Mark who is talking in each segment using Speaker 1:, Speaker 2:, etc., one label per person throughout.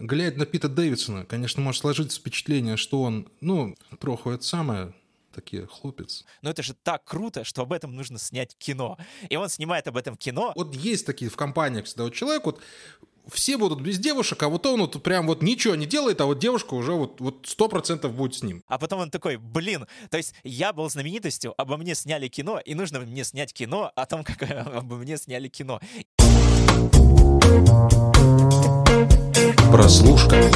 Speaker 1: глядя на Пита Дэвидсона, конечно, может сложиться впечатление, что он, ну, троху это самое, такие хлопец.
Speaker 2: Но это же так круто, что об этом нужно снять кино. И он снимает об этом кино.
Speaker 1: Вот есть такие в компаниях всегда вот человек, вот все будут без девушек, а вот он вот прям вот ничего не делает, а вот девушка уже вот вот сто процентов будет с ним.
Speaker 2: А потом он такой, блин, то есть я был знаменитостью, обо мне сняли кино, и нужно мне снять кино о том, как обо мне сняли кино.
Speaker 1: Прослушка.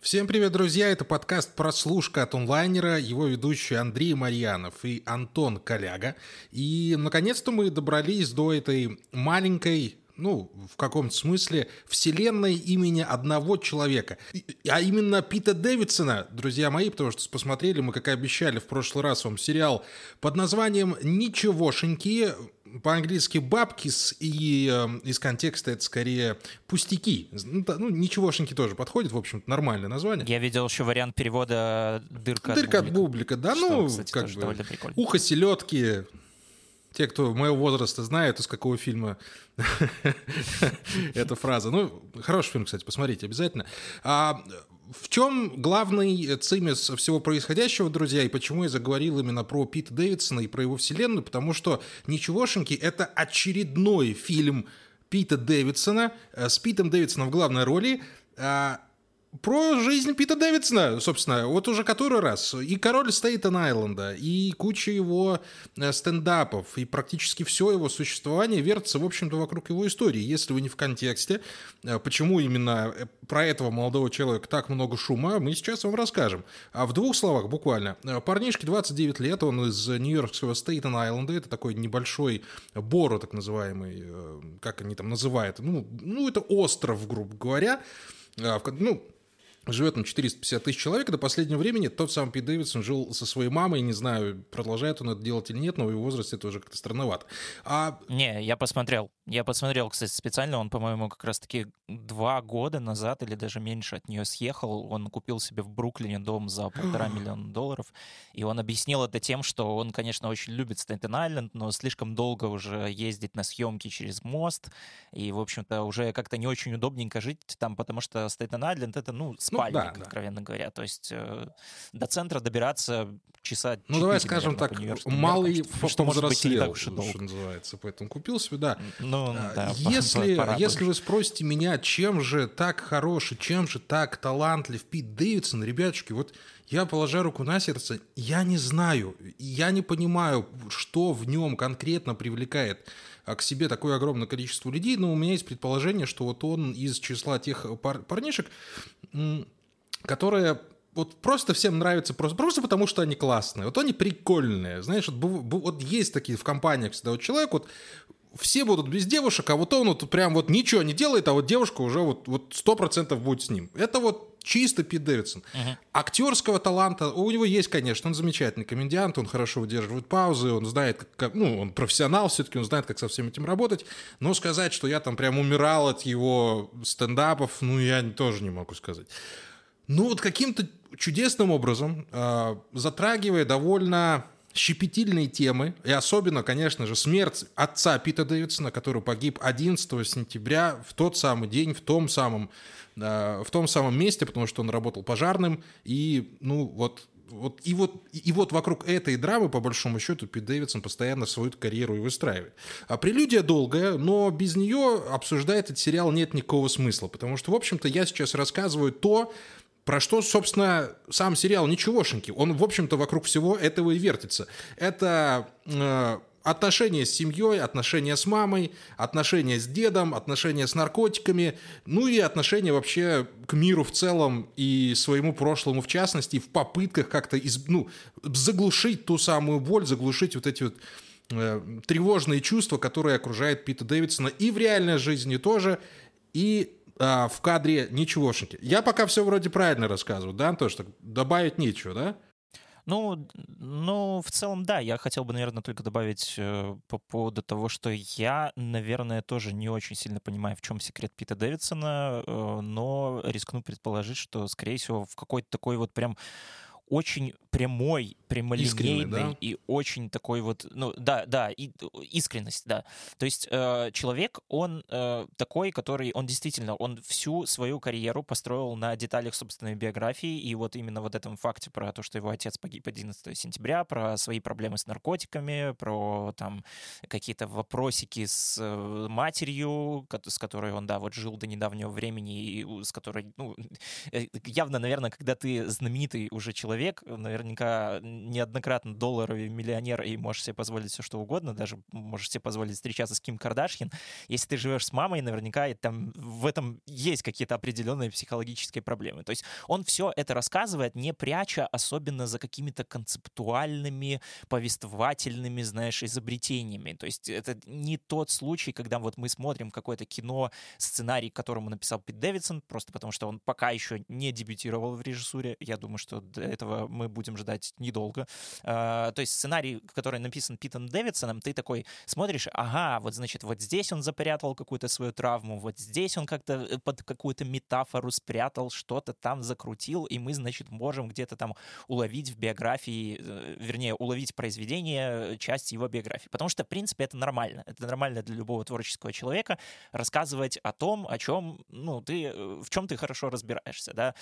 Speaker 1: Всем привет, друзья! Это подкаст «Прослушка» от онлайнера, его ведущий Андрей Марьянов и Антон Коляга. И, наконец-то, мы добрались до этой маленькой, ну, в каком-то смысле, вселенной имени одного человека. А именно Пита Дэвидсона, друзья мои, потому что посмотрели мы, как и обещали в прошлый раз вам сериал под названием «Ничегошеньки», по-английски бабкис, и э, из контекста это скорее пустяки. Ну, ну, ничегошеньки тоже подходит, в общем-то, нормальное название.
Speaker 2: Я видел еще вариант перевода «Дырка,
Speaker 1: Дырка
Speaker 2: от бублика».
Speaker 1: от бублика, да,
Speaker 2: Что,
Speaker 1: ну,
Speaker 2: кстати,
Speaker 1: как бы,
Speaker 2: довольно прикольно.
Speaker 1: ухо селедки, те, кто моего возраста знают, из какого фильма эта фраза. Ну, хороший фильм, кстати, посмотрите обязательно. А, в чем главный цимис всего происходящего, друзья, и почему я заговорил именно про Пита Дэвидсона и про его вселенную? Потому что «Ничегошеньки» — это очередной фильм Пита Дэвидсона э, с Питом Дэвидсоном в главной роли, а, про жизнь Пита Дэвидсона, собственно, вот уже который раз. И король Стейтен-Айленда, и куча его э, стендапов, и практически все его существование вертится, в общем-то, вокруг его истории. Если вы не в контексте, э, почему именно э, про этого молодого человека так много шума, мы сейчас вам расскажем. А в двух словах, буквально. Парнишке 29 лет, он из нью-йоркского Стейтен-Айленда, это такой небольшой Боро, так называемый, как они там называют, ну, ну это остров, грубо говоря, ну, живет там 450 тысяч человек, до последнего времени тот самый Пит Дэвидсон жил со своей мамой, не знаю, продолжает он это делать или нет, но в его возрасте это уже как-то странновато. А...
Speaker 2: Не, я посмотрел. Я посмотрел, кстати, специально. Он, по-моему, как раз-таки два года назад или даже меньше от нее съехал. Он купил себе в Бруклине дом за полтора миллиона долларов. И он объяснил это тем, что он, конечно, очень любит Стейтен-Айленд, но слишком долго уже ездить на съемки через мост. И, в общем-то, уже как-то не очень удобненько жить там, потому что Стейтен-Айленд — это, ну, спальник,
Speaker 1: да, да.
Speaker 2: откровенно говоря. То есть э, до центра добираться часа
Speaker 1: Ну, давай скажем
Speaker 2: наверное,
Speaker 1: так, малый
Speaker 2: меркам, что, может быть, не так уж и долго.
Speaker 1: что называется, поэтому купил себе, да.
Speaker 2: Ну,
Speaker 1: А,
Speaker 2: да,
Speaker 1: если,
Speaker 2: пора
Speaker 1: если вы спросите меня, чем же так хороший, чем же так талантлив Пит Дэвидсон, ребятушки, вот я, положа руку на сердце, я не знаю, я не понимаю, что в нем конкретно привлекает а, к себе такое огромное количество людей, но у меня есть предположение, что вот он из числа тех пар- парнишек, которые вот просто всем нравятся просто, просто потому, что они классные. Вот они прикольные. Знаешь, вот, вот есть такие в компаниях всегда вот человек, вот все будут без девушек, а вот он вот прям вот ничего не делает, а вот девушка уже вот вот сто процентов будет с ним. Это вот чисто Пит Дэвидсон. Актерского таланта у него есть, конечно, он замечательный комедиант, он хорошо выдерживает паузы, он знает, как, ну, он профессионал все-таки, он знает, как со всем этим работать, но сказать, что я там прям умирал от его стендапов, ну, я тоже не могу сказать. Ну вот каким-то чудесным образом, э, затрагивая довольно щепетильные темы, и особенно, конечно же, смерть отца Пита Дэвидсона, который погиб 11 сентября в тот самый день, в том самом, э, в том самом месте, потому что он работал пожарным, и, ну, вот вот, и, вот, и вот вокруг этой драмы, по большому счету, Пит Дэвидсон постоянно свою карьеру и выстраивает. А прелюдия долгая, но без нее обсуждать этот сериал нет никакого смысла, потому что, в общем-то, я сейчас рассказываю то, про что, собственно, сам сериал «Ничегошеньки». Он, в общем-то, вокруг всего этого и вертится. Это э, отношения с семьей, отношения с мамой, отношения с дедом, отношения с наркотиками, ну и отношения вообще к миру в целом и своему прошлому в частности, в попытках как-то из, ну, заглушить ту самую боль, заглушить вот эти вот э, тревожные чувства, которые окружают Пита Дэвидсона и в реальной жизни тоже, и а, в кадре ничегошеньки. Я пока все вроде правильно рассказываю, да, Антош? Так добавить нечего, да?
Speaker 2: Ну, ну, в целом, да. Я хотел бы, наверное, только добавить э, по поводу того, что я, наверное, тоже не очень сильно понимаю, в чем секрет Пита Дэвидсона, э, но рискну предположить, что, скорее всего, в какой-то такой вот прям очень прямой, прямолинейный
Speaker 1: да?
Speaker 2: и очень такой вот, ну да, да, и, искренность, да. То есть э, человек, он э, такой, который, он действительно, он всю свою карьеру построил на деталях собственной биографии, и вот именно вот этом факте про то, что его отец погиб 11 сентября, про свои проблемы с наркотиками, про там какие-то вопросики с э, матерью, с которой он, да, вот жил до недавнего времени, и с которой, ну, э, явно, наверное, когда ты знаменитый уже человек, наверняка неоднократно долларовый миллионер и можешь себе позволить все что угодно, даже можешь себе позволить встречаться с Ким Кардашьян. Если ты живешь с мамой, наверняка там в этом есть какие-то определенные психологические проблемы. То есть он все это рассказывает, не пряча особенно за какими-то концептуальными, повествовательными, знаешь, изобретениями. То есть это не тот случай, когда вот мы смотрим какое-то кино, сценарий, которому написал Пит Дэвидсон, просто потому что он пока еще не дебютировал в режиссуре. Я думаю, что до этого мы будем ждать недолго. А, то есть сценарий, который написан Питом Дэвидсоном, ты такой смотришь, ага, вот значит, вот здесь он запрятал какую-то свою травму, вот здесь он как-то э, под какую-то метафору спрятал, что-то там закрутил, и мы, значит, можем где-то там уловить в биографии, э, вернее, уловить произведение, э, часть его биографии. Потому что, в принципе, это нормально. Это нормально для любого творческого человека рассказывать о том, о чем, ну, ты, в чем ты хорошо разбираешься, да.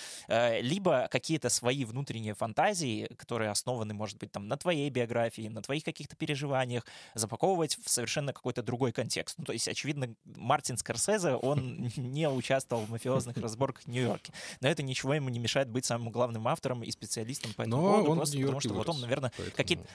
Speaker 2: Либо какие-то свои внутренние фантазии, которые основаны, может быть, там, на твоей биографии, на твоих каких-то переживаниях, запаковывать в совершенно какой-то другой контекст. Ну, то есть, очевидно, Мартин Скорсезе, он не участвовал в мафиозных разборках в Нью-Йорке. Но это ничего ему не мешает быть самым главным автором и специалистом по этому
Speaker 1: Но
Speaker 2: поводу,
Speaker 1: он
Speaker 2: просто потому что
Speaker 1: вырос,
Speaker 2: вот он, наверное,
Speaker 1: поэтому...
Speaker 2: какие-то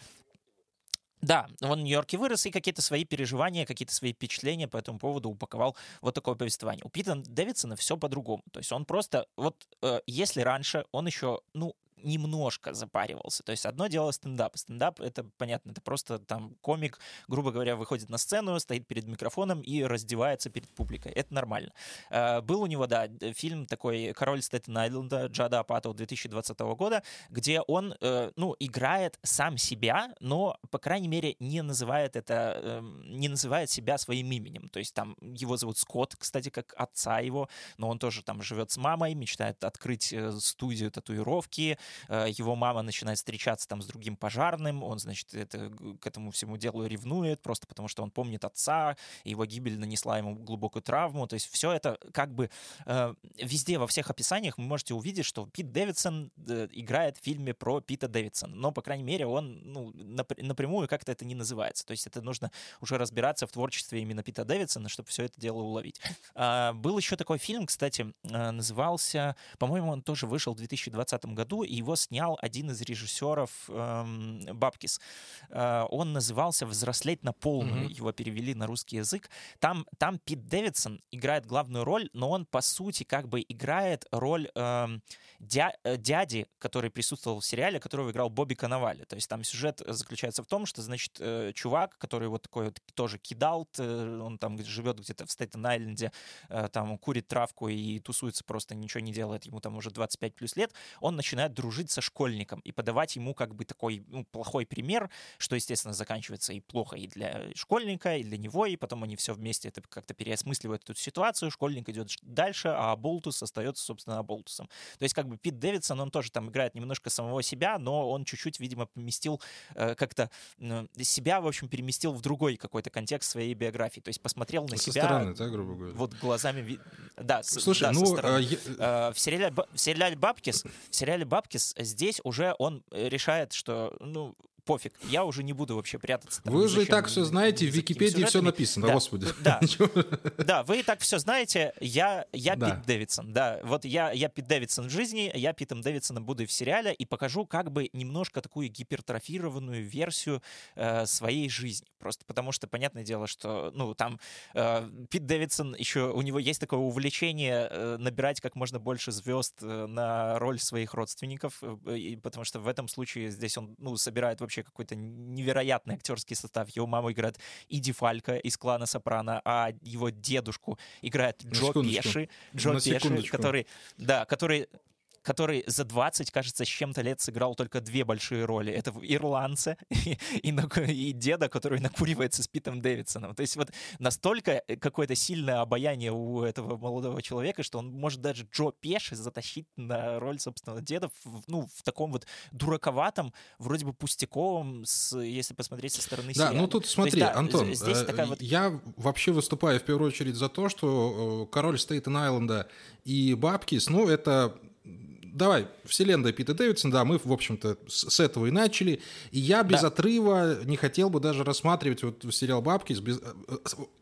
Speaker 2: да, он в Нью-Йорке вырос и какие-то свои переживания, какие-то свои впечатления по этому поводу упаковал вот такое повествование. У Пита Дэвидсона все по-другому. То есть он просто, вот э, если раньше он еще, ну, немножко запаривался. То есть одно дело стендап. Стендап — это, понятно, это просто там комик, грубо говоря, выходит на сцену, стоит перед микрофоном и раздевается перед публикой. Это нормально. Э, был у него, да, фильм такой «Король Стэттен Айленда» Джада Апатова 2020 года, где он, э, ну, играет сам себя, но, по крайней мере, не называет это, эм, не называет себя своим именем. То есть там его зовут Скотт, кстати, как отца его, но он тоже там живет с мамой, мечтает открыть э, студию татуировки, его мама начинает встречаться там с другим пожарным, он, значит, это, к этому всему делу ревнует, просто потому что он помнит отца, его гибель нанесла ему глубокую травму, то есть все это как бы э, везде, во всех описаниях вы можете увидеть, что Пит Дэвидсон э, играет в фильме про Пита Дэвидсона, но, по крайней мере, он ну, напрямую как-то это не называется, то есть это нужно уже разбираться в творчестве именно Пита Дэвидсона, чтобы все это дело уловить. А, был еще такой фильм, кстати, назывался, по-моему, он тоже вышел в 2020 году, и его снял один из режиссеров эм, Бабкис. Э, он назывался «Взрослеть на полную». Mm-hmm. Его перевели на русский язык. Там, там Пит Дэвидсон играет главную роль, но он, по сути, как бы играет роль эм, дя- э, дяди, который присутствовал в сериале, которого играл Бобби Коновали. То есть там сюжет заключается в том, что, значит, э, чувак, который вот такой вот тоже кидал, он там живет где-то в Стейтен-Айленде, э, там курит травку и тусуется просто, ничего не делает, ему там уже 25 плюс лет, он начинает дружить со школьником и подавать ему как бы такой ну, плохой пример, что, естественно, заканчивается и плохо и для школьника, и для него, и потом они все вместе это как-то переосмысливают эту ситуацию, школьник идет дальше, а Болтус остается, собственно, Болтусом. То есть как бы Пит Дэвидсон, он тоже там играет немножко самого себя, но он чуть-чуть, видимо, поместил э, как-то э, себя, в общем, переместил в другой какой-то контекст своей биографии. То есть посмотрел на
Speaker 1: со
Speaker 2: себя...
Speaker 1: стороны, да, грубо говоря?
Speaker 2: Вот глазами... Да,
Speaker 1: Слушай,
Speaker 2: да,
Speaker 1: ну...
Speaker 2: А,
Speaker 1: я...
Speaker 2: э, в, сериале, в сериале «Бабкис», в сериале «Бабкис» здесь уже он решает, что, ну, пофиг, я уже не буду вообще прятаться.
Speaker 1: Там, вы же и так все знаете, в Википедии все написано,
Speaker 2: да,
Speaker 1: господи.
Speaker 2: Да, да, вы и так все знаете, я, я да. Пит Дэвидсон, да, вот я, я Пит Дэвидсон в жизни, я Питом Дэвидсоном буду и в сериале, и покажу как бы немножко такую гипертрофированную версию э, своей жизни, просто потому что, понятное дело, что, ну, там э, Пит Дэвидсон еще, у него есть такое увлечение э, набирать как можно больше звезд э, на роль своих родственников, э, и, потому что в этом случае здесь он, ну, собирает вообще какой-то невероятный актерский состав. Его мама играет Иди Фалька из клана Сопрано, а его дедушку играет Джо Пеши, Джо Пеши, который, да, который который за 20, кажется, с чем-то лет сыграл только две большие роли. Это в «Ирландце» и, и, и деда, который накуривается с Питом Дэвидсоном. То есть вот настолько э, какое-то сильное обаяние у этого молодого человека, что он может даже Джо Пеши затащить на роль, собственно, деда в, ну, в таком вот дураковатом, вроде бы пустяковом, с, если посмотреть со стороны
Speaker 1: Да,
Speaker 2: сериала.
Speaker 1: ну тут смотри,
Speaker 2: есть, да,
Speaker 1: Антон,
Speaker 2: здесь
Speaker 1: э,
Speaker 2: такая вот...
Speaker 1: я вообще выступаю в первую очередь за то, что э, король Стейтен-Айленда и Бабкис, ну, это давай, вселенная Пита Дэвидсона, да, мы, в общем-то, с, с этого и начали. И я без да. отрыва не хотел бы даже рассматривать вот сериал «Бабки» без, э,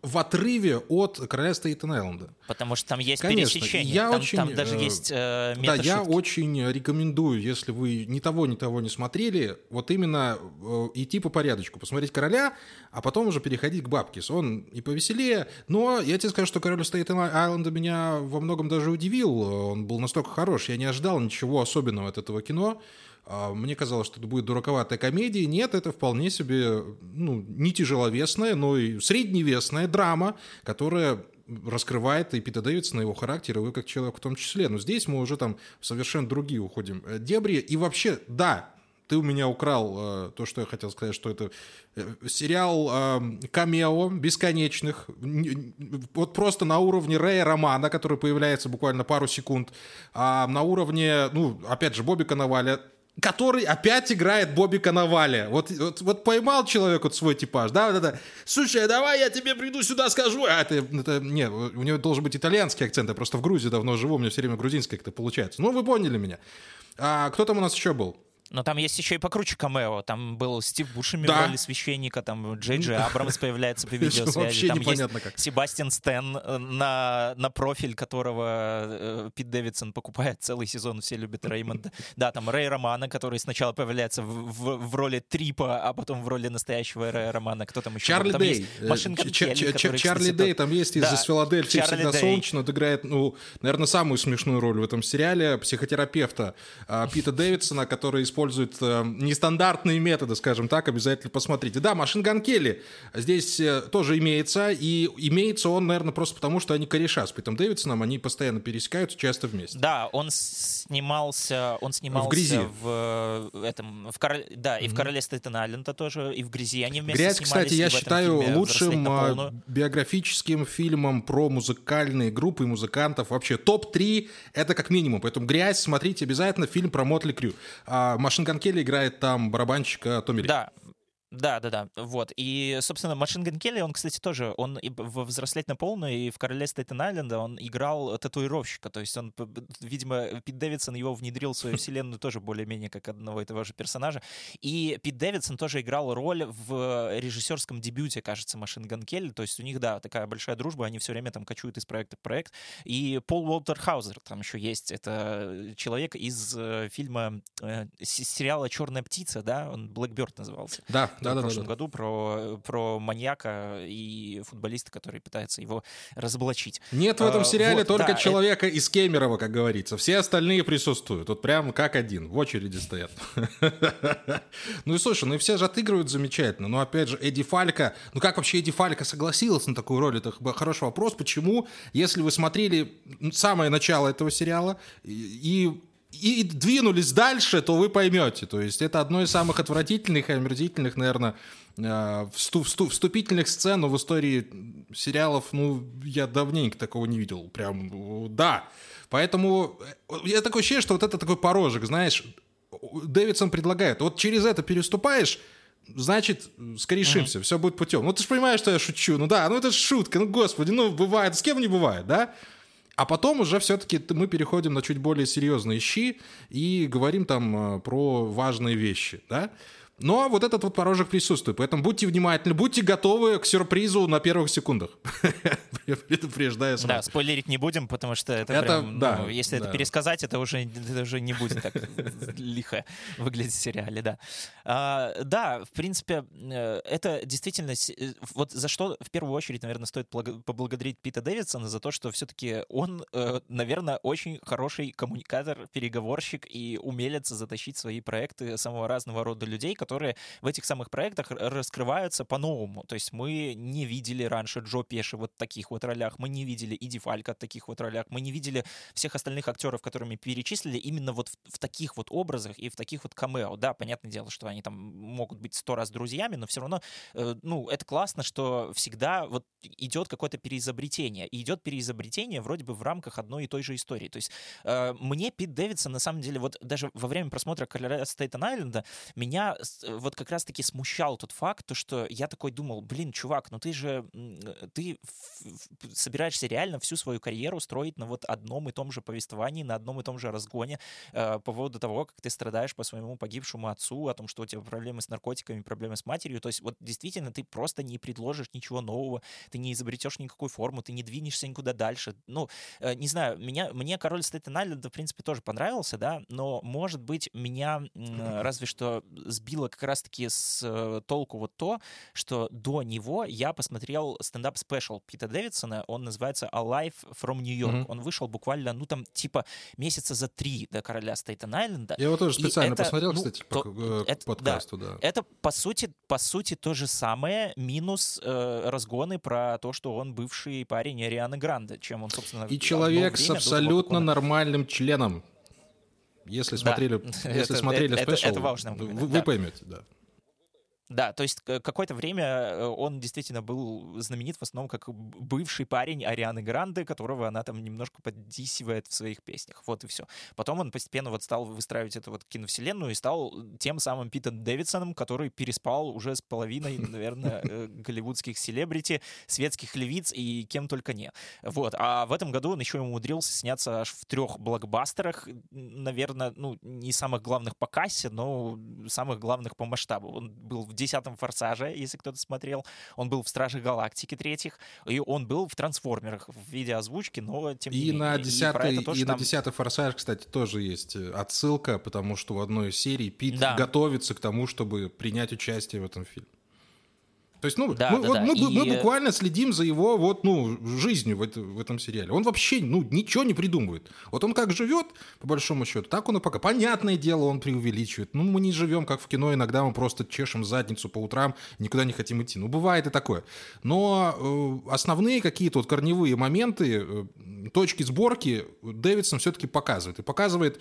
Speaker 1: в отрыве от «Короля Стейтен-Айленда».
Speaker 2: Потому что там есть Конечно, пересечение. Я там, очень, там даже э, есть э,
Speaker 1: Да, я очень рекомендую, если вы ни того, ни того не смотрели, вот именно э, идти по порядочку, посмотреть «Короля», а потом уже переходить к «Бабкис». Он и повеселее, но я тебе скажу, что «Король Стейтен-Айленда» меня во многом даже удивил. Он был настолько хорош, я не ожидал ничего особенного от этого кино. А, мне казалось, что это будет дураковатая комедия. Нет, это вполне себе ну, не тяжеловесная, но и средневесная драма, которая раскрывает и Пита Дэвидсона, его характер, и вы как человек в том числе. Но здесь мы уже там совершенно другие уходим э, дебри. И вообще, да, ты у меня украл э, то, что я хотел сказать, что это э, сериал э, камео бесконечных, вот просто на уровне Рэя Романа, который появляется буквально пару секунд, а на уровне, ну, опять же, Бобби Коноваля, который опять играет Бобби Коноваля. Вот, вот, вот поймал человек вот свой типаж, да, вот это, слушай, давай я тебе приду сюда скажу. А это, это, не, у него должен быть итальянский акцент, я просто в Грузии давно живу, у меня все время грузинский как-то получается. Ну, вы поняли меня. А кто там у нас еще был?
Speaker 2: Но там есть еще и покруче камео. Там был Стив Бушеми да. в роли священника, там Джей Джей Абрамс появляется по видеосвязи. Там есть как. Себастьян Стэн, э, на, на профиль которого э, Пит Дэвидсон покупает целый сезон, все любят Реймонда. Да, там Рэй Романа, который сначала появляется в, в, в роли Трипа, а потом в роли настоящего Рэя Романа. Кто там еще?
Speaker 1: Чарли
Speaker 2: там
Speaker 1: Дэй. Машинка Чарли Дэй, там есть из из Филадельфии всегда солнечно. Он играет, ну, наверное, самую смешную роль в этом сериале. Психотерапевта а, Пита Дэвидсона, который использует использует э, нестандартные методы, скажем так, обязательно посмотрите. Да, Машинган Келли здесь э, тоже имеется, и имеется он, наверное, просто потому, что они кореша с Питом Дэвидсоном, они постоянно пересекаются, часто вместе.
Speaker 2: Да, он снимался, он снимался в грязи. В, э, этом, в король, да, и mm-hmm. в Короле Стейтен-Айленда тоже, и в грязи они вместе
Speaker 1: Грязь,
Speaker 2: снимались.
Speaker 1: кстати, я считаю лучшим а, биографическим фильмом про музыкальные группы и музыкантов. Вообще топ-3 это как минимум. Поэтому «Грязь» смотрите обязательно, фильм про Mötley Crüe. А, Machine Kelly играет там барабанщика Томми Ли.
Speaker 2: Да, да, да, да, вот. И, собственно, Machine Gun Kelly, он, кстати, тоже, он и в «Взрослеть на полную» и в «Короле Стейтен Айленда» он играл татуировщика, то есть он, видимо, Пит Дэвидсон его внедрил в свою вселенную тоже более-менее как одного и того же персонажа. И Пит Дэвидсон тоже играл роль в режиссерском дебюте, кажется, Machine Gun Kelly, то есть у них, да, такая большая дружба, они все время там кочуют из проекта в проект. И Пол Уолтер Хаузер там еще есть, это человек из э, фильма, э, сериала «Черная птица», да, он «Блэкберт» назывался.
Speaker 1: Да,
Speaker 2: да,
Speaker 1: в
Speaker 2: прошлом
Speaker 1: да, да.
Speaker 2: году про, про маньяка и футболиста, который пытается его разоблачить.
Speaker 1: Нет в этом а, сериале вот, только да, человека это... из Кемерово, как говорится. Все остальные присутствуют. Вот прям как один, в очереди стоят. Ну и слушай, ну и все же отыгрывают замечательно. Но опять же, Эдди Фалька, ну как вообще Эдди Фалька согласился на такую роль? Это хороший вопрос. Почему, если вы смотрели самое начало этого сериала и и двинулись дальше, то вы поймете. То есть это одно из самых отвратительных и омерзительных, наверное, э, вступительных сцен в истории сериалов. Ну, я давненько такого не видел. Прям, да. Поэтому э, я такое ощущение, что вот это такой порожек, знаешь, Дэвидсон предлагает, вот через это переступаешь, значит, скорешимся, uh-huh. все будет путем. Ну, ты же понимаешь, что я шучу. Ну да, ну это же шутка, ну господи, ну бывает, с кем не бывает, да? А потом уже все-таки мы переходим на чуть более серьезные щи и говорим там э, про важные вещи, да? Но вот этот вот порожек присутствует, поэтому будьте внимательны, будьте готовы к сюрпризу на первых секундах.
Speaker 2: Предупреждаю сразу. Да, спойлерить не будем, потому что это, это прям, ну, да, ну, если да. это пересказать, это уже, это уже не будет так лихо выглядеть в сериале, да. А, да, в принципе, э, это действительно... Э, вот за что в первую очередь, наверное, стоит поблагодарить Пита Дэвидсона за то, что все-таки он, э, наверное, очень хороший коммуникатор, переговорщик и умелец затащить свои проекты самого разного рода людей, которые в этих самых проектах раскрываются по-новому. То есть мы не видели раньше Джо Пеши вот в таких вот ролях, мы не видели Иди Фалька в таких вот ролях, мы не видели всех остальных актеров, которыми перечислили, именно вот в, в таких вот образах и в таких вот камео. Да, понятное дело, что они там могут быть сто раз друзьями, но все равно, э, ну, это классно, что всегда вот идет какое-то переизобретение. И идет переизобретение вроде бы в рамках одной и той же истории. То есть э, мне Пит Дэвидсон, на самом деле, вот даже во время просмотра Короля Стейтен Айленда, меня вот как раз-таки смущал тот факт, то, что я такой думал, блин, чувак, ну ты же, ты собираешься реально всю свою карьеру строить на вот одном и том же повествовании, на одном и том же разгоне э, по поводу того, как ты страдаешь по своему погибшему отцу, о том, что у тебя проблемы с наркотиками, проблемы с матерью. То есть вот действительно ты просто не предложишь ничего нового, ты не изобретешь никакую форму, ты не двинешься никуда дальше. Ну, э, не знаю, меня, мне король Стейтен Айленда, в принципе, тоже понравился, да, но, может быть, меня разве что сбило как раз-таки с э, толку вот то, что до него я посмотрел стендап-special Пита Дэвидсона, он называется Alive from New York. Mm-hmm. Он вышел буквально, ну, там, типа, месяца за три до короля Стейтен Айленда.
Speaker 1: Я его тоже специально это, посмотрел, ну, кстати, то, по, это, подкасту, да. да.
Speaker 2: Это, по сути, по сути, то же самое, минус э, разгоны про то, что он бывший парень Арианы Гранде, чем он, собственно...
Speaker 1: И человек с абсолютно нормальным членом. Если смотрели, да. если это, смотрели это, спешл, это, это важно вы, вы поймете, да.
Speaker 2: Да, то есть какое-то время э, он действительно был знаменит в основном как бывший парень Арианы Гранды, которого она там немножко поддисивает в своих песнях. Вот и все. Потом он постепенно вот стал выстраивать эту вот киновселенную и стал тем самым Питом Дэвидсоном, который переспал уже с половиной, наверное, э, голливудских селебрити, светских львиц и кем только не. Вот. А в этом году он еще умудрился сняться аж в трех блокбастерах, наверное, ну, не самых главных по кассе, но самых главных по масштабу. Он был в десятом «Форсаже», если кто-то смотрел. Он был в «Страже Галактики» третьих. И он был в «Трансформерах» в виде озвучки, но тем
Speaker 1: и
Speaker 2: не
Speaker 1: на менее. И, то, и там... на десятый «Форсаж», кстати, тоже есть э, отсылка, потому что в одной из серий Пит да. готовится к тому, чтобы принять участие в этом фильме. То есть, ну, да, мы, да, вот, да. Мы, и... мы буквально следим за его вот, ну, жизнью в, это, в этом сериале. Он вообще, ну, ничего не придумывает. Вот он как живет, по большому счету, так он и пока. Понятное дело, он преувеличивает. Ну, мы не живем, как в кино, иногда мы просто чешем задницу по утрам, никуда не хотим идти. Ну, бывает и такое. Но э, основные какие-то вот корневые моменты, э, точки сборки Дэвидсон все-таки показывает. И показывает,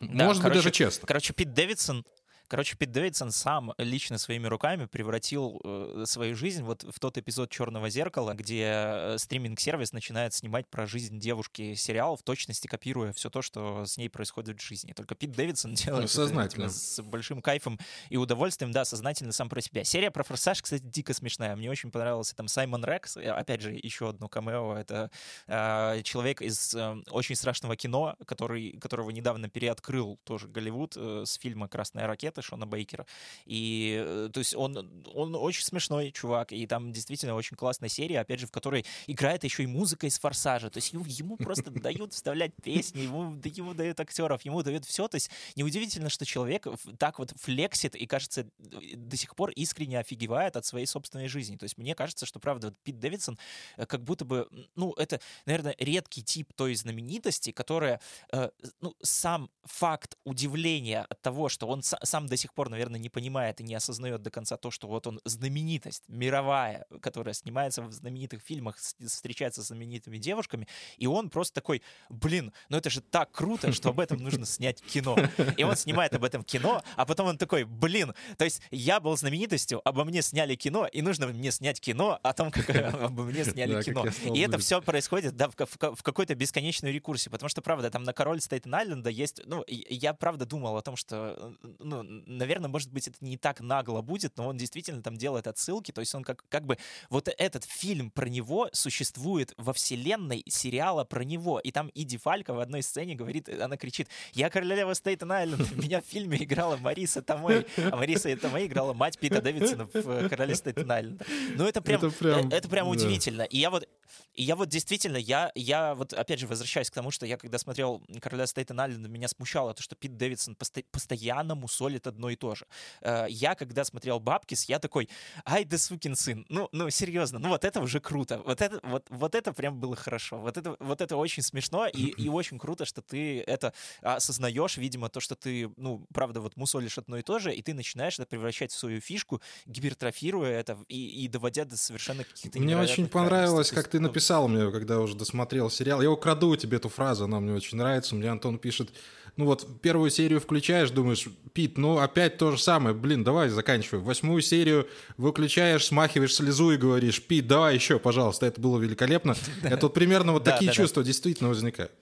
Speaker 1: да, может короче, быть, даже честно.
Speaker 2: Короче, Пит Дэвидсон Короче, Пит Дэвидсон сам лично своими руками превратил э, свою жизнь вот в тот эпизод «Черного зеркала», где э, стриминг-сервис начинает снимать про жизнь девушки сериал, в точности копируя все то, что с ней происходит в жизни. Только Пит Дэвидсон делает ну,
Speaker 1: сознательно.
Speaker 2: это с большим кайфом и удовольствием, да, сознательно сам про себя. Серия про «Форсаж», кстати, дико смешная. Мне очень понравился там Саймон Рекс, опять же, еще одно камео. Это э, человек из э, очень страшного кино, который, которого недавно переоткрыл тоже Голливуд э, с фильма «Красная ракета», Пэта, Шона Бейкера. И, э, то есть, он, он очень смешной чувак, и там действительно очень классная серия, опять же, в которой играет еще и музыка из «Форсажа». То есть, ему, ему просто дают вставлять песни, ему, ему дают актеров, ему дают все. То есть, неудивительно, что человек так вот флексит и, кажется, до сих пор искренне офигевает от своей собственной жизни. То есть, мне кажется, что, правда, Пит Дэвидсон э, как будто бы, ну, это, наверное, редкий тип той знаменитости, которая, э, ну, сам факт удивления от того, что он сам до сих пор, наверное, не понимает и не осознает до конца то, что вот он знаменитость мировая, которая снимается в знаменитых фильмах, встречается с знаменитыми девушками, и он просто такой, блин, ну это же так круто, что об этом нужно снять кино. И он снимает об этом кино, а потом он такой, блин, то есть я был знаменитостью, обо мне сняли кино, и нужно мне снять кино о том, как обо мне сняли кино. И это все происходит, да, в какой-то бесконечной рекурсии, потому что, правда, там на Король Стейтен Айленда есть, ну, я правда думал о том, что, ну, наверное, может быть, это не так нагло будет, но он действительно там делает отсылки, то есть он как, как бы вот этот фильм про него существует во вселенной сериала про него, и там Иди Фалька в одной сцене говорит, она кричит, я королева Стейтен Айленд, меня в фильме играла Мариса Томей, а Мариса Томей играла мать Пита Дэвидсона в «Короле Стейтен Айленда. Ну это прям, это прям, это прям да. удивительно. И я вот, И я вот действительно, я, я вот опять же возвращаюсь к тому, что я когда смотрел «Короля Стейтен Айленда», меня смущало то, что Пит Дэвидсон посто- постоянно мусолит одно и то же. Э, я когда смотрел «Бабкис», я такой, ай да сукин сын, ну, ну серьезно, ну вот это уже круто, вот это, вот, вот это прям было хорошо, вот это, вот это очень смешно и, и очень круто, что ты это осознаешь, видимо, то, что ты, ну, правда, вот мусолишь одно и то же, и ты начинаешь это превращать в свою фишку, гипертрофируя это и, и доводя до совершенно каких-то
Speaker 1: Мне очень понравилось, как ты написал написал мне, когда уже досмотрел сериал. Я украду тебе эту фразу, она мне очень нравится. Мне Антон пишет, ну вот первую серию включаешь, думаешь, Пит, ну опять то же самое, блин, давай заканчивай. Восьмую серию выключаешь, смахиваешь слезу и говоришь, Пит, давай еще, пожалуйста, это было великолепно. Это вот примерно вот такие чувства действительно возникают.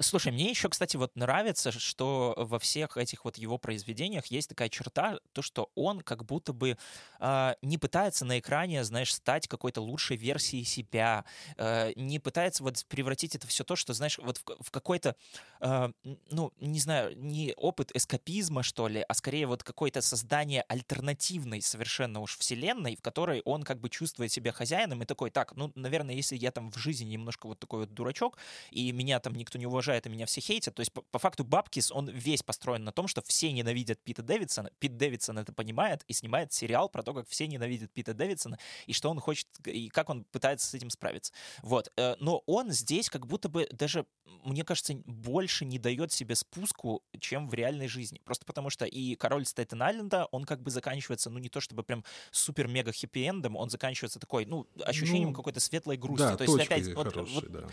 Speaker 2: Слушай, мне еще, кстати, вот нравится, что во всех этих вот его произведениях есть такая черта, то, что он как будто бы э, не пытается на экране, знаешь, стать какой-то лучшей версией себя, э, не пытается вот превратить это все то, что, знаешь, вот в, в какой-то, э, ну, не знаю, не опыт эскапизма, что ли, а скорее вот какое-то создание альтернативной совершенно уж вселенной, в которой он как бы чувствует себя хозяином и такой, так, ну, наверное, если я там в жизни немножко вот такой вот дурачок, и меня там никто не уважает, уважает, и меня все хейтят. То есть, по, по факту, Бабкис, он весь построен на том, что все ненавидят Пита Дэвидсона. Пит Дэвидсон это понимает и снимает сериал про то, как все ненавидят Пита Дэвидсона, и что он хочет, и как он пытается с этим справиться. Вот. Э, но он здесь как будто бы даже, мне кажется, больше не дает себе спуску, чем в реальной жизни. Просто потому что и Король Стейтен Айленда, он как бы заканчивается, ну, не то чтобы прям супер-мега хэппи-эндом, он заканчивается такой, ну, ощущением ну, какой-то светлой грусти.
Speaker 1: Да, то есть опять... Вот, вот, да.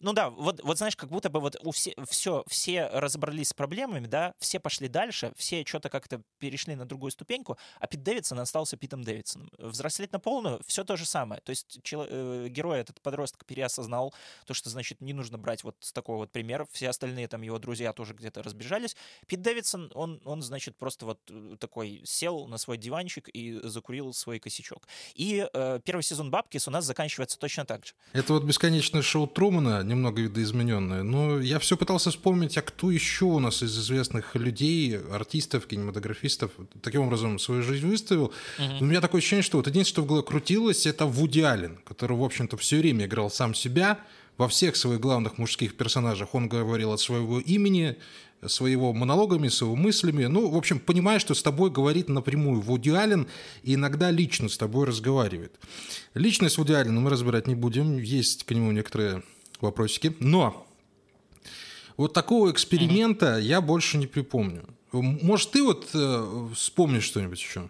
Speaker 2: Ну да, вот, вот знаешь, как будто бы вот у все, все, все разобрались с проблемами, да, все пошли дальше, все что-то как-то перешли на другую ступеньку, а Пит Дэвидсон остался Питом Дэвидсоном. Взрослеть на полную, все то же самое. То есть чело, э, герой, этот подросток, переосознал то, что, значит, не нужно брать вот с такого вот примера. Все остальные там его друзья тоже где-то разбежались. Пит Дэвидсон, он, он, значит, просто вот э, такой сел на свой диванчик и закурил свой косячок. И э, первый сезон «Бабкис» у нас заканчивается точно так же.
Speaker 1: Это вот бесконечное шоу Трумана, немного видоизмененное. Но я все пытался вспомнить, а кто еще у нас из известных людей, артистов, кинематографистов, таким образом свою жизнь выставил. Uh-huh. У меня такое ощущение, что вот единственное, что в голове крутилось, это Вуди Аллен, который, в общем-то, все время играл сам себя. Во всех своих главных мужских персонажах он говорил от своего имени, своего монологами, своего мыслями. Ну, в общем, понимаешь, что с тобой говорит напрямую Вуди Аллен и иногда лично с тобой разговаривает. Личность Вуди Аллена мы разбирать не будем, есть к нему некоторые вопросики. Но вот такого эксперимента mm-hmm. я больше не припомню. Может, ты вот э, вспомнишь что-нибудь еще?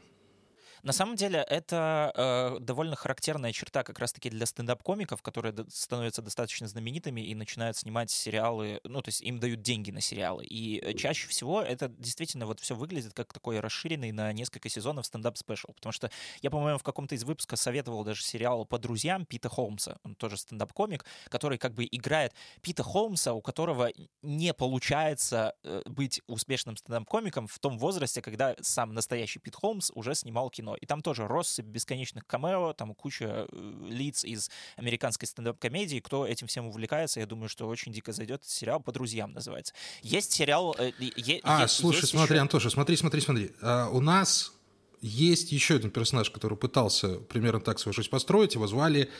Speaker 2: На самом деле это э, довольно характерная черта как раз-таки для стендап-комиков, которые становятся достаточно знаменитыми и начинают снимать сериалы, ну, то есть им дают деньги на сериалы. И э, чаще всего это действительно вот все выглядит как такой расширенный на несколько сезонов стендап-special. Потому что я, по-моему, в каком-то из выпусков советовал даже сериал «По друзьям» Пита Холмса, он тоже стендап-комик, который как бы играет Пита Холмса, у которого не получается э, быть успешным стендап-комиком в том возрасте, когда сам настоящий Пит Холмс уже снимал кино кино. И там тоже россыпь бесконечных камео, там куча э, лиц из американской стендап-комедии. Кто этим всем увлекается, я думаю, что очень дико зайдет. Сериал «По друзьям» называется. Есть сериал... Э,
Speaker 1: е, а, есть, слушай, есть смотри, еще... Антоша, смотри, смотри, смотри. А, у нас есть еще один персонаж, который пытался примерно так свою жизнь построить. Его звали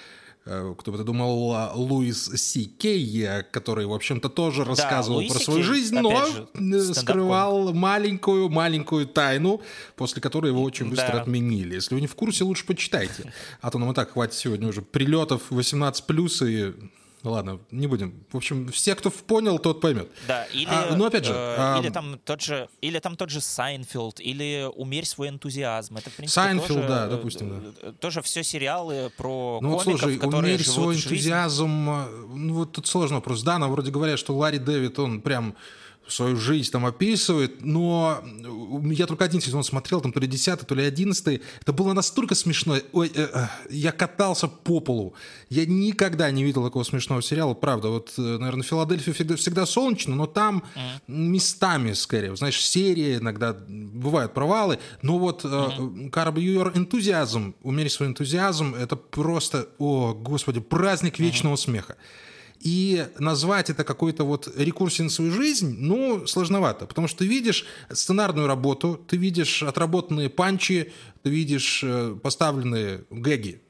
Speaker 1: кто бы ты думал, Луис Си Кей, который, в общем-то, тоже рассказывал да, про свою жизнь, но же, скрывал маленькую-маленькую тайну, после которой его очень быстро да. отменили. Если вы не в курсе, лучше почитайте. А то нам и так хватит сегодня уже прилетов 18+, и Ладно, не будем. В общем, все, кто понял, тот поймет.
Speaker 2: Да, или, а, ну, опять же, э, а... или, там тот же, или там тот же Сайнфелд, или «Умерь свой энтузиазм». Это, в принципе,
Speaker 1: Сайнфелд, тоже, да, допустим, да.
Speaker 2: Э, тоже все сериалы про
Speaker 1: ну,
Speaker 2: комиков,
Speaker 1: вот, слушай,
Speaker 2: которые
Speaker 1: «Умерь свой энтузиазм», э, ну, вот тут сложный вопрос. Да, нам вроде говорят, что Ларри Дэвид, он прям свою жизнь там описывает, но я только один сезон смотрел, там то ли 10 то ли 11 это было настолько смешно. Ой, э, э, я катался по полу. Я никогда не видел такого смешного сериала, правда. Вот, э, наверное, Филадельфия всегда, всегда солнечно, но там mm-hmm. местами, скорее, знаешь, серии иногда бывают провалы, но вот. Curb Your Enthusiasm, умери свой энтузиазм, это просто, о, господи, праздник вечного mm-hmm. смеха. И назвать это какой-то вот рекурсией на свою жизнь, ну, сложновато, потому что ты видишь сценарную работу, ты видишь отработанные панчи, ты видишь э, поставленные гэги.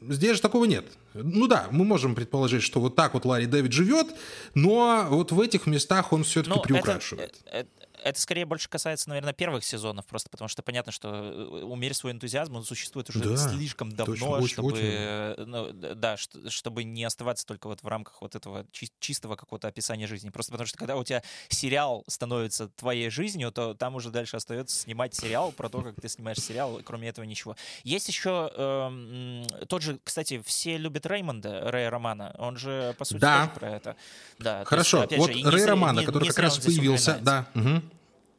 Speaker 1: Здесь же такого нет. Ну да, мы можем предположить, что вот так вот Ларри Дэвид живет, но вот в этих местах он все-таки ну, приукрашивает.
Speaker 2: Это, это, скорее больше касается, наверное, первых сезонов, просто потому что понятно, что э, умерь свой энтузиазм, он существует уже да, слишком давно, точно, чтобы, очень, очень. Ну, да, чтобы не оставаться только вот в рамках вот этого чистого какого-то описания жизни. Просто потому что когда у тебя сериал становится твоей жизнью, то там уже дальше остается снимать сериал про то, как ты снимаешь сериал, кроме этого ничего. Есть еще э, тот же, кстати, все любят Реймонда, Рэя Романа, он же, по сути, да. тоже про это.
Speaker 1: Да, Хорошо, есть, вот же, Рэй Романа, который как раз появился, да. Угу.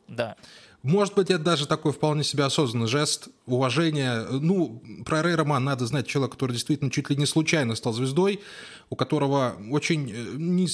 Speaker 2: Да.
Speaker 1: Может быть, это даже такой вполне себе осознанный жест уважения. Ну, про Рэй Роман надо знать человека, который действительно чуть ли не случайно стал звездой, у которого очень, э, не,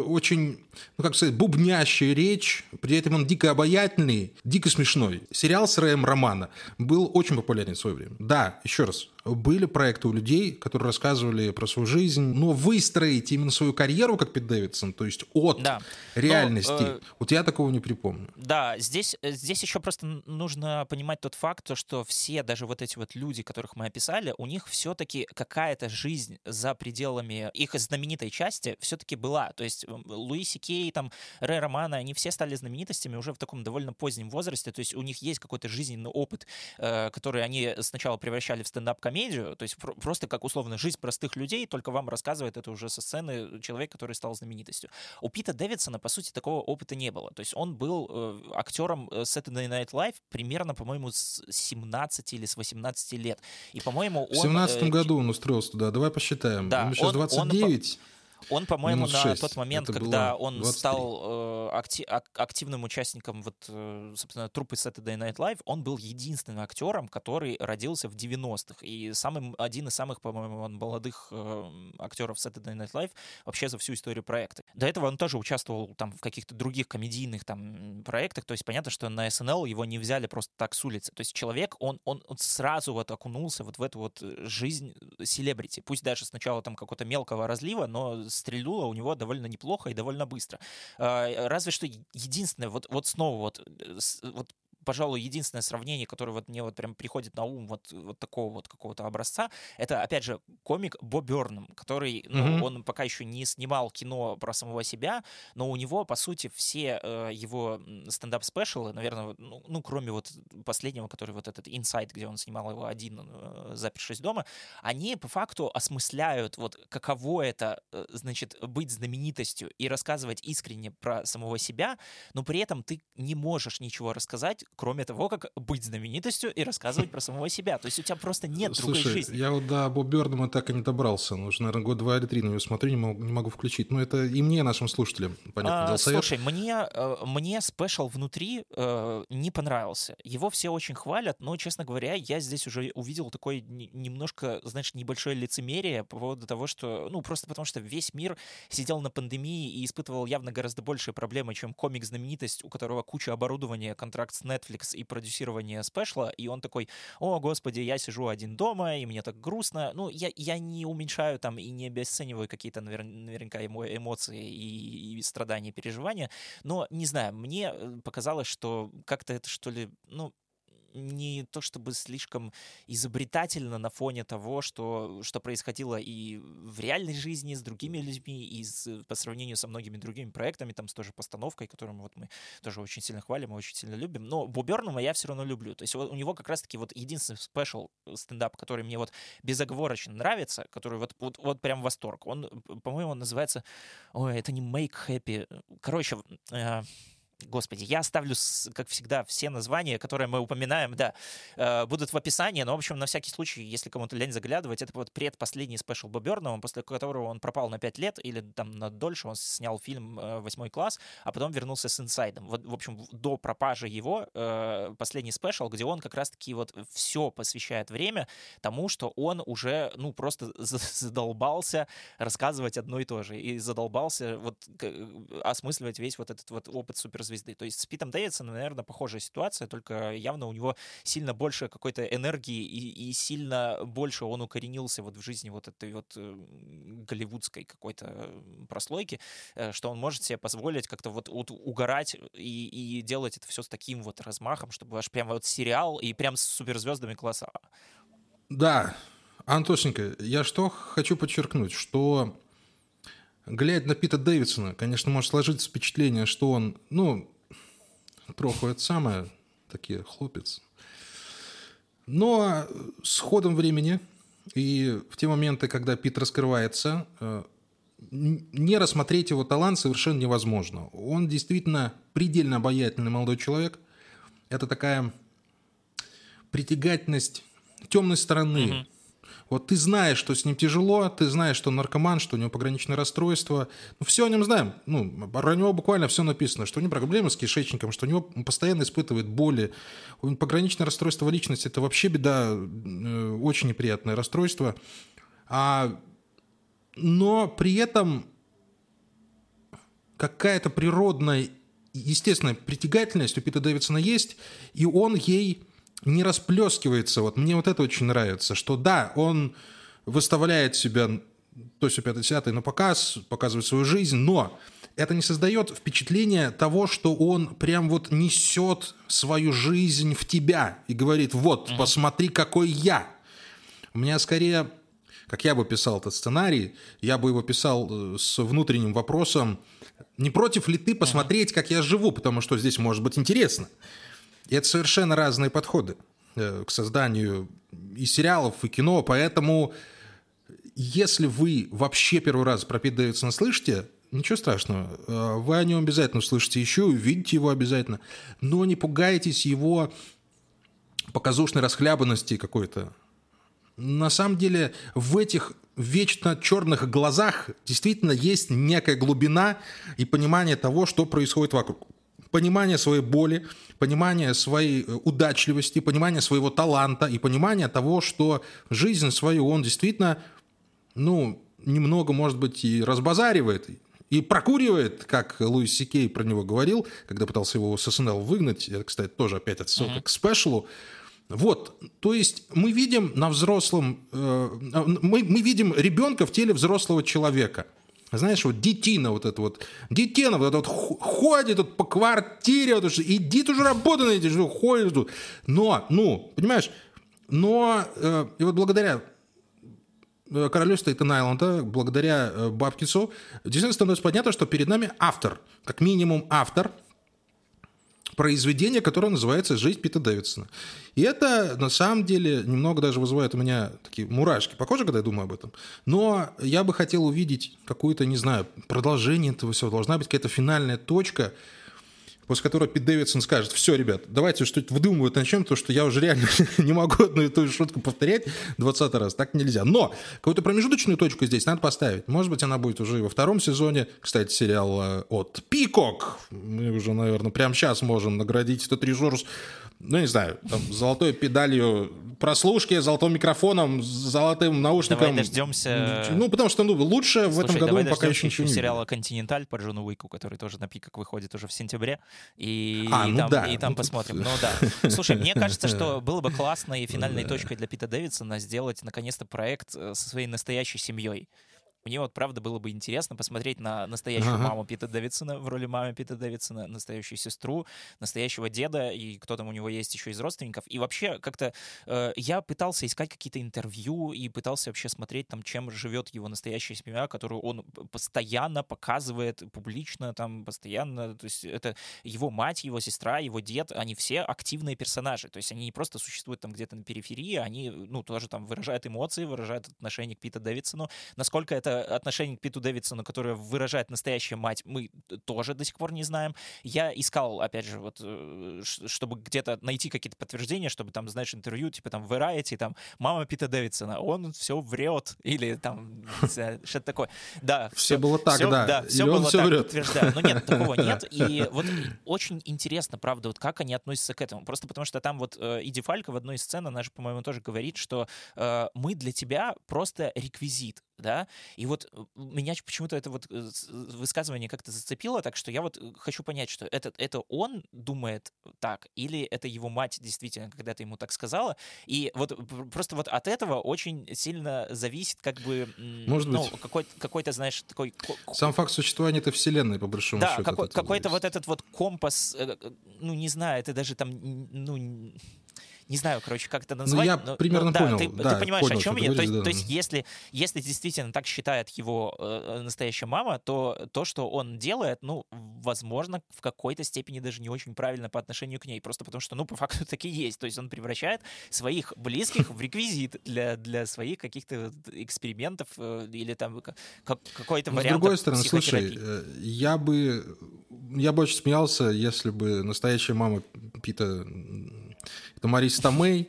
Speaker 1: очень, ну как сказать, бубнящая речь, при этом он дико обаятельный, дико смешной. Сериал с Рэем Романа был очень популярен в свое время. Да, еще раз, были проекты у людей, которые рассказывали про свою жизнь, но выстроить именно свою карьеру, как Пит Дэвидсон, то есть от да. реальности, но, э, вот я такого не припомню.
Speaker 2: Да, здесь, э, здесь еще просто нужно понимать тот факт, что все, даже вот эти вот люди, которых мы описали, у них все-таки какая-то жизнь за пределами их знаменитой части все-таки была. То есть Луи Кей, там, Рэй Романа, они все стали знаменитостями уже в таком довольно позднем возрасте, то есть у них есть какой-то жизненный опыт, э, который они сначала превращали в стендап комедию, то есть просто как условно жизнь простых людей, только вам рассказывает это уже со сцены человек, который стал знаменитостью. У Пита Дэвидсона, по сути, такого опыта не было. То есть он был э, актером э, Saturday Night Live примерно, по-моему, с 17 или с 18 лет. И, по-моему, он...
Speaker 1: В 17 э, году он устроился туда. Давай посчитаем. Да, Ему сейчас он, 29.
Speaker 2: Он, он, по-моему, на тот момент, Это когда он 23. стал э, акти- активным участником вот, э, собственно, труппы Saturday Night Live, он был единственным актером, который родился в 90-х. И самым, один из самых, по-моему, молодых э, актеров Saturday Night Live вообще за всю историю проекта. До этого он тоже участвовал там в каких-то других комедийных там проектах. То есть понятно, что на SNL его не взяли просто так с улицы. То есть человек, он, он, он сразу вот окунулся вот в эту вот жизнь селебрити. Пусть даже сначала там какого-то мелкого разлива, но стрельнуло у него довольно неплохо и довольно быстро. А, разве что единственное, вот, вот снова вот, э, вот пожалуй, единственное сравнение, которое вот мне вот прям приходит на ум вот, вот такого вот какого-то образца, это, опять же, комик Бо Берном, который, ну, mm-hmm. он пока еще не снимал кино про самого себя, но у него, по сути, все э, его стендап-спешалы, наверное, ну, ну, кроме вот последнего, который вот этот инсайт, где он снимал его один, э, запершись дома, они по факту осмысляют вот каково это, э, значит, быть знаменитостью и рассказывать искренне про самого себя, но при этом ты не можешь ничего рассказать, кроме того, как быть знаменитостью и рассказывать про самого себя. То есть у тебя просто нет Слушай, другой жизни.
Speaker 1: я вот до Боб Бёрдема так и не добрался. Ну, уже, наверное, год два или три на него смотрю, не могу, не могу включить. Но это и мне, нашим слушателям, понятно.
Speaker 2: А, слушай, мне, э, мне спешл внутри э, не понравился. Его все очень хвалят, но, честно говоря, я здесь уже увидел такое немножко, знаешь, небольшое лицемерие по поводу того, что, ну, просто потому что весь мир сидел на пандемии и испытывал явно гораздо большие проблемы, чем комик-знаменитость, у которого куча оборудования, контракт с Netflix, Netflix и продюсирование спешла, и он такой, о, господи, я сижу один дома, и мне так грустно. Ну, я, я не уменьшаю там и не обесцениваю какие-то навер- наверняка эмоции и, и страдания, переживания, но, не знаю, мне э, показалось, что как-то это, что ли, ну, не то чтобы слишком изобретательно на фоне того, что, что происходило и в реальной жизни с другими людьми, и с, по сравнению со многими другими проектами, там с той же постановкой, которую вот мы тоже очень сильно хвалим и очень сильно любим. Но Бо Бернэма я все равно люблю. То есть у него как раз-таки вот единственный special стендап, который мне вот безоговорочно нравится, который вот, вот, вот прям восторг. Он, по-моему, называется... Ой, это не Make Happy. Короче, э, Господи, я оставлю, как всегда, все названия, которые мы упоминаем, да, э, будут в описании, но, в общем, на всякий случай, если кому-то лень заглядывать, это вот предпоследний special Бо Бернэма, после которого он пропал на 5 лет или там на дольше, он снял фильм э, «Восьмой класс», а потом вернулся с «Инсайдом». Вот, в общем, до пропажи его э, последний спешл, где он как раз-таки вот все посвящает время тому, что он уже, ну, просто задолбался рассказывать одно и то же, и задолбался вот осмысливать весь вот этот вот опыт суперзвезды звезды. То есть с Питом Дэвидсоном, наверное, похожая ситуация, только явно у него сильно больше какой-то энергии и, и сильно больше он укоренился вот в жизни вот этой вот голливудской какой-то прослойки, э, что он может себе позволить как-то вот, вот угорать и, и делать это все с таким вот размахом, чтобы аж прям вот сериал и прям с суперзвездами класса.
Speaker 1: Да, Антошенька, я что хочу подчеркнуть, что глядя на Пита Дэвидсона, конечно, может сложиться впечатление, что он, ну, троху это самое, такие хлопец. Но с ходом времени и в те моменты, когда Пит раскрывается, э, не рассмотреть его талант совершенно невозможно. Он действительно предельно обаятельный молодой человек. Это такая притягательность темной стороны. Вот ты знаешь, что с ним тяжело, ты знаешь, что он наркоман, что у него пограничное расстройство. Ну, все о нем знаем. Ну, про него буквально все написано, что у него проблемы с кишечником, что у него постоянно испытывает боли. У него пограничное расстройство личности – это вообще беда, э, очень неприятное расстройство. А, но при этом какая-то природная, естественная притягательность у Пита Дэвидсона есть, и он ей не расплескивается. Вот мне вот это очень нравится, что да, он выставляет себя то есть 5 на показ, показывает свою жизнь, но это не создает впечатление того, что он прям вот несет свою жизнь в тебя и говорит, вот, mm-hmm. посмотри, какой я. У меня скорее, как я бы писал этот сценарий, я бы его писал э, с внутренним вопросом, не против ли ты посмотреть, как я живу, потому что здесь может быть интересно. И это совершенно разные подходы э, к созданию и сериалов, и кино, поэтому если вы вообще первый раз про Пит Дэвидсона слышите, ничего страшного, э, вы о нем обязательно услышите еще, увидите его обязательно, но не пугайтесь его показушной расхлябанности какой-то. На самом деле в этих вечно черных глазах действительно есть некая глубина и понимание того, что происходит вокруг понимание своей боли, понимание своей э, удачливости, понимание своего таланта и понимание того, что жизнь свою он действительно, ну, немного, может быть, и разбазаривает, и прокуривает, как Луис Сикей про него говорил, когда пытался его с СНЛ выгнать. Это, кстати, тоже опять отсылка mm-hmm. к спешлу. Вот, то есть мы видим на взрослом, э, мы, мы видим ребенка в теле взрослого человека – знаешь, вот детина вот это вот, детина вот это вот ходит тут по квартире, вот, иди ты уже работай на эти, что ходишь тут. Но, ну, понимаешь, но, э, и вот благодаря э, королю Стейтен Айленда, благодаря э, Бабкису, действительно становится понятно, что перед нами автор, как минимум автор, произведение, которое называется «Жизнь Пита Дэвидсона». И это, на самом деле, немного даже вызывает у меня такие мурашки по коже, когда я думаю об этом. Но я бы хотел увидеть какое-то, не знаю, продолжение этого всего. Должна быть какая-то финальная точка, после которого Пит Дэвидсон скажет, все, ребят, давайте что-то выдумывать начнем, потому что я уже реально не могу одну и ту же шутку повторять 20 раз, так нельзя. Но какую-то промежуточную точку здесь надо поставить. Может быть, она будет уже во втором сезоне. Кстати, сериал э, от Пикок. Мы уже, наверное, прямо сейчас можем наградить этот ресурс ну, не знаю, там, золотой педалью прослушки, золотым микрофоном, золотым наушником.
Speaker 2: Давай дождемся...
Speaker 1: Ну, потому что ну, лучше Слушай, в этом году пока еще ничего не
Speaker 2: сериала «Континенталь» по Джону Уику, который тоже на пиках выходит уже в сентябре. И,
Speaker 1: а,
Speaker 2: и
Speaker 1: ну
Speaker 2: там,
Speaker 1: да.
Speaker 2: и там ну, посмотрим. Тут... Ну да. Слушай, мне кажется, что было бы классно и финальной точкой для Пита Дэвидсона сделать наконец-то проект э, со своей настоящей семьей. Мне вот правда было бы интересно посмотреть на настоящую ага. маму Пита Дэвидсона в роли мамы Пита Дэвидсона, настоящую сестру, настоящего деда, и кто там у него есть еще из родственников. И вообще как-то э, я пытался искать какие-то интервью и пытался вообще смотреть там, чем живет его настоящая семья, которую он постоянно показывает публично, там постоянно, то есть это его мать, его сестра, его дед, они все активные персонажи, то есть они не просто существуют там где-то на периферии, они, ну, тоже там выражают эмоции, выражают отношение к Пита Дэвидсону. Насколько это отношение к Питу Дэвидсону, которое выражает настоящая мать, мы тоже до сих пор не знаем. Я искал, опять же, вот, э, чтобы где-то найти какие-то подтверждения, чтобы там, знаешь, интервью, типа там Variety, там, мама Пита Дэвидсона, он все врет, или там, что-то такое. Да.
Speaker 1: Все, было так, да.
Speaker 2: Да, все было так, подтверждаю. Но нет, такого нет. И вот очень интересно, правда, вот как они относятся к этому. Просто потому что там вот э, Иди Фалька в одной из сцен, она же, по-моему, тоже говорит, что э, мы для тебя просто реквизит да, и вот э, меня почему-то это вот э, высказывание как-то зацепило, так что я вот э, хочу понять, что это, это он думает так, или это его мать действительно когда-то ему так сказала, и вот просто вот от этого очень сильно зависит как бы,
Speaker 1: Может
Speaker 2: ну,
Speaker 1: быть.
Speaker 2: какой, какой-то, знаешь, такой...
Speaker 1: Сам факт существования этой вселенной, по большому
Speaker 2: да,
Speaker 1: счету.
Speaker 2: какой, какой-то вот этот вот компас, ну, не знаю, это даже там, ну, не знаю, короче, как это назвать.
Speaker 1: Ну, я
Speaker 2: но,
Speaker 1: примерно
Speaker 2: но,
Speaker 1: понял.
Speaker 2: Ты,
Speaker 1: да,
Speaker 2: ты понимаешь,
Speaker 1: понял,
Speaker 2: о чем
Speaker 1: я?
Speaker 2: я? То, есть,
Speaker 1: да,
Speaker 2: то есть если, если действительно так считает его э, настоящая мама, то то, что он делает, ну, возможно, в какой-то степени даже не очень правильно по отношению к ней, просто потому что, ну, по факту таки есть. То есть он превращает своих близких в реквизит для, для своих каких-то экспериментов э, или там как, какой-то вариант
Speaker 1: С другой стороны, слушай, э, я бы, я бы очень смеялся, если бы настоящая мама Пита, это Мариса Томей,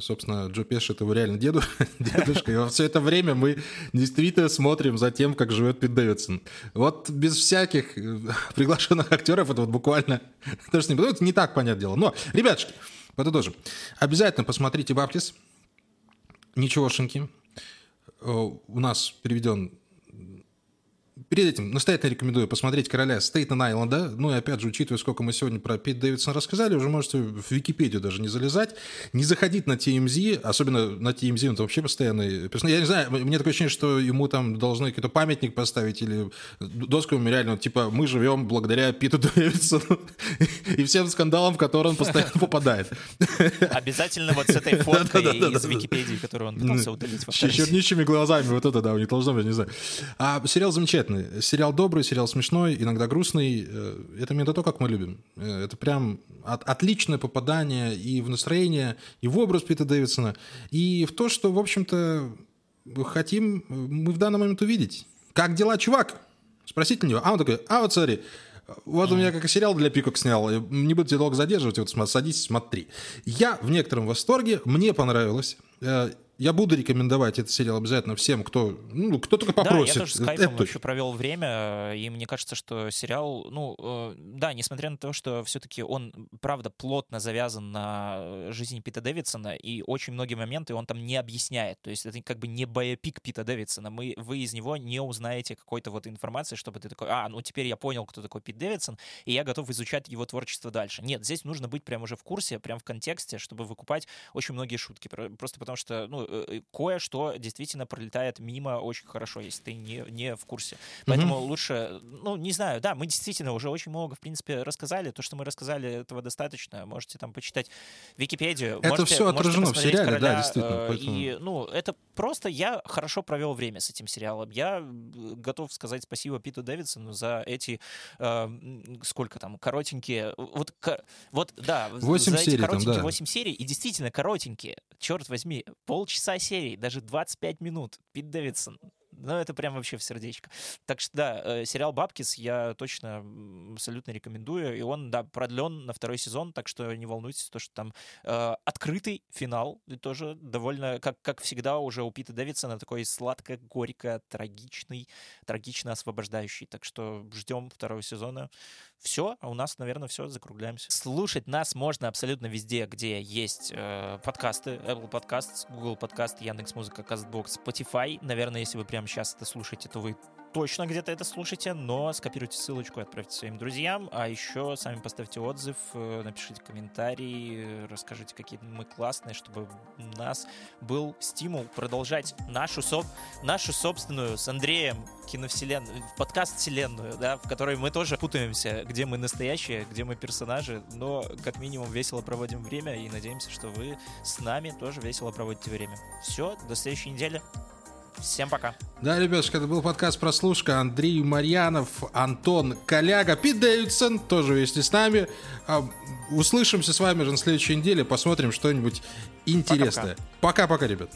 Speaker 1: собственно, Джо Пеш это его реально деду, дедушка, и во все это время мы действительно смотрим за тем, как живет Пит Дэвидсон. Вот без всяких э, приглашенных актеров это вот буквально даже не, ну, это не так понятное дело. Но, ребятушки, подытожим. Обязательно посмотрите Баптис. Ничегошеньки. Э, у нас переведен Перед этим настоятельно рекомендую посмотреть «Короля Стейтен Айленда». Ну и опять же, учитывая, сколько мы сегодня про Пит Дэвидсона рассказали, уже можете в Википедию даже не залезать, не заходить на TMZ, особенно на TMZ, он там вообще постоянный. Я не знаю, мне такое ощущение, что ему там должны какой-то памятник поставить или доску мемориальную, типа «Мы живем благодаря Питу Дэвидсону» и всем скандалам, в которые он постоянно попадает.
Speaker 2: Обязательно вот с этой фоткой из Википедии, которую он пытался удалить.
Speaker 1: С черничными глазами, вот это, да, у них должно быть, не знаю. А сериал замечательный замечательный. Сериал добрый, сериал смешной, иногда грустный. Э, это именно то, как мы любим. Э, это прям от, отличное попадание и в настроение, и в образ Пита Дэвидсона, и в то, что, в общем-то, хотим мы в данный момент увидеть. Как дела, чувак? Спросите у него. А он такой, а вот смотри, вот у меня как сериал для пикок снял. Не буду тебя долго задерживать, вот садись, смотри. Я в некотором восторге, мне понравилось. Э, я буду рекомендовать этот сериал обязательно всем, кто, ну, кто только попросит.
Speaker 2: Да, я тоже с кайфом Это... еще провел время, и мне кажется, что сериал, ну, э, да, несмотря на то, что все-таки он, правда, плотно завязан на жизнь Пита Дэвидсона, и очень многие моменты он там не объясняет. То есть это как бы не биопик Пита Дэвидсона. Мы, вы из него не узнаете какой-то вот информации, чтобы ты такой, а, ну теперь я понял, кто такой Пит Дэвидсон, и я готов изучать его творчество дальше. Нет, здесь нужно быть прям уже в курсе, прям в контексте, чтобы выкупать очень многие шутки. Просто потому что, ну, Э, э, кое-что действительно пролетает мимо очень хорошо, если ты не, не в курсе. Поэтому mm-hmm. лучше, ну, не знаю, да, мы действительно уже очень много, в принципе, рассказали. То, что мы рассказали, этого достаточно. Можете там почитать Википедию.
Speaker 1: Это
Speaker 2: можете,
Speaker 1: все отражено в сериале,
Speaker 2: короля,
Speaker 1: да, действительно.
Speaker 2: Э, поэтому... И, ну, это просто я хорошо провел время с этим сериалом. Я готов сказать спасибо Питу Дэвидсону за эти, э, сколько там, коротенькие, вот, вот да,
Speaker 1: 8
Speaker 2: за
Speaker 1: серий
Speaker 2: эти коротенькие
Speaker 1: там, да.
Speaker 2: 8 серий, и действительно коротенькие, черт возьми, полчаса серии, даже 25 минут. Пит Дэвидсон. Ну, это прям вообще в сердечко. Так что, да, э, сериал «Бабкис» я точно абсолютно рекомендую. И он, да, продлен на второй сезон, так что не волнуйтесь, то, что там э, открытый финал. И тоже довольно, как, как всегда, уже у Пита Дэвидсона такой сладко-горько, трагичный, трагично освобождающий. Так что ждем второго сезона. Все, а у нас, наверное, все, закругляемся. Слушать нас можно абсолютно везде, где есть э, подкасты. Apple Podcasts, Google Podcast, Яндекс.Музыка, Castbox, Spotify. Наверное, если вы прямо сейчас это слушаете, то вы точно где-то это слушайте, но скопируйте ссылочку и отправьте своим друзьям, а еще сами поставьте отзыв, э, напишите комментарий, расскажите, какие мы классные, чтобы у нас был стимул продолжать нашу, соб... нашу собственную с Андреем киновселенную, подкаст-вселенную, да, в которой мы тоже путаемся, где мы настоящие, где мы персонажи, но как минимум весело проводим время и надеемся, что вы с нами тоже весело проводите время. Все, до следующей недели. Всем пока.
Speaker 1: Да, ребятушки, это был подкаст «Прослушка». Андрей Марьянов, Антон Коляга, Пит Дэвидсон тоже вместе с нами. А, услышимся с вами же на следующей неделе, посмотрим что-нибудь интересное. Пока-пока, ребят.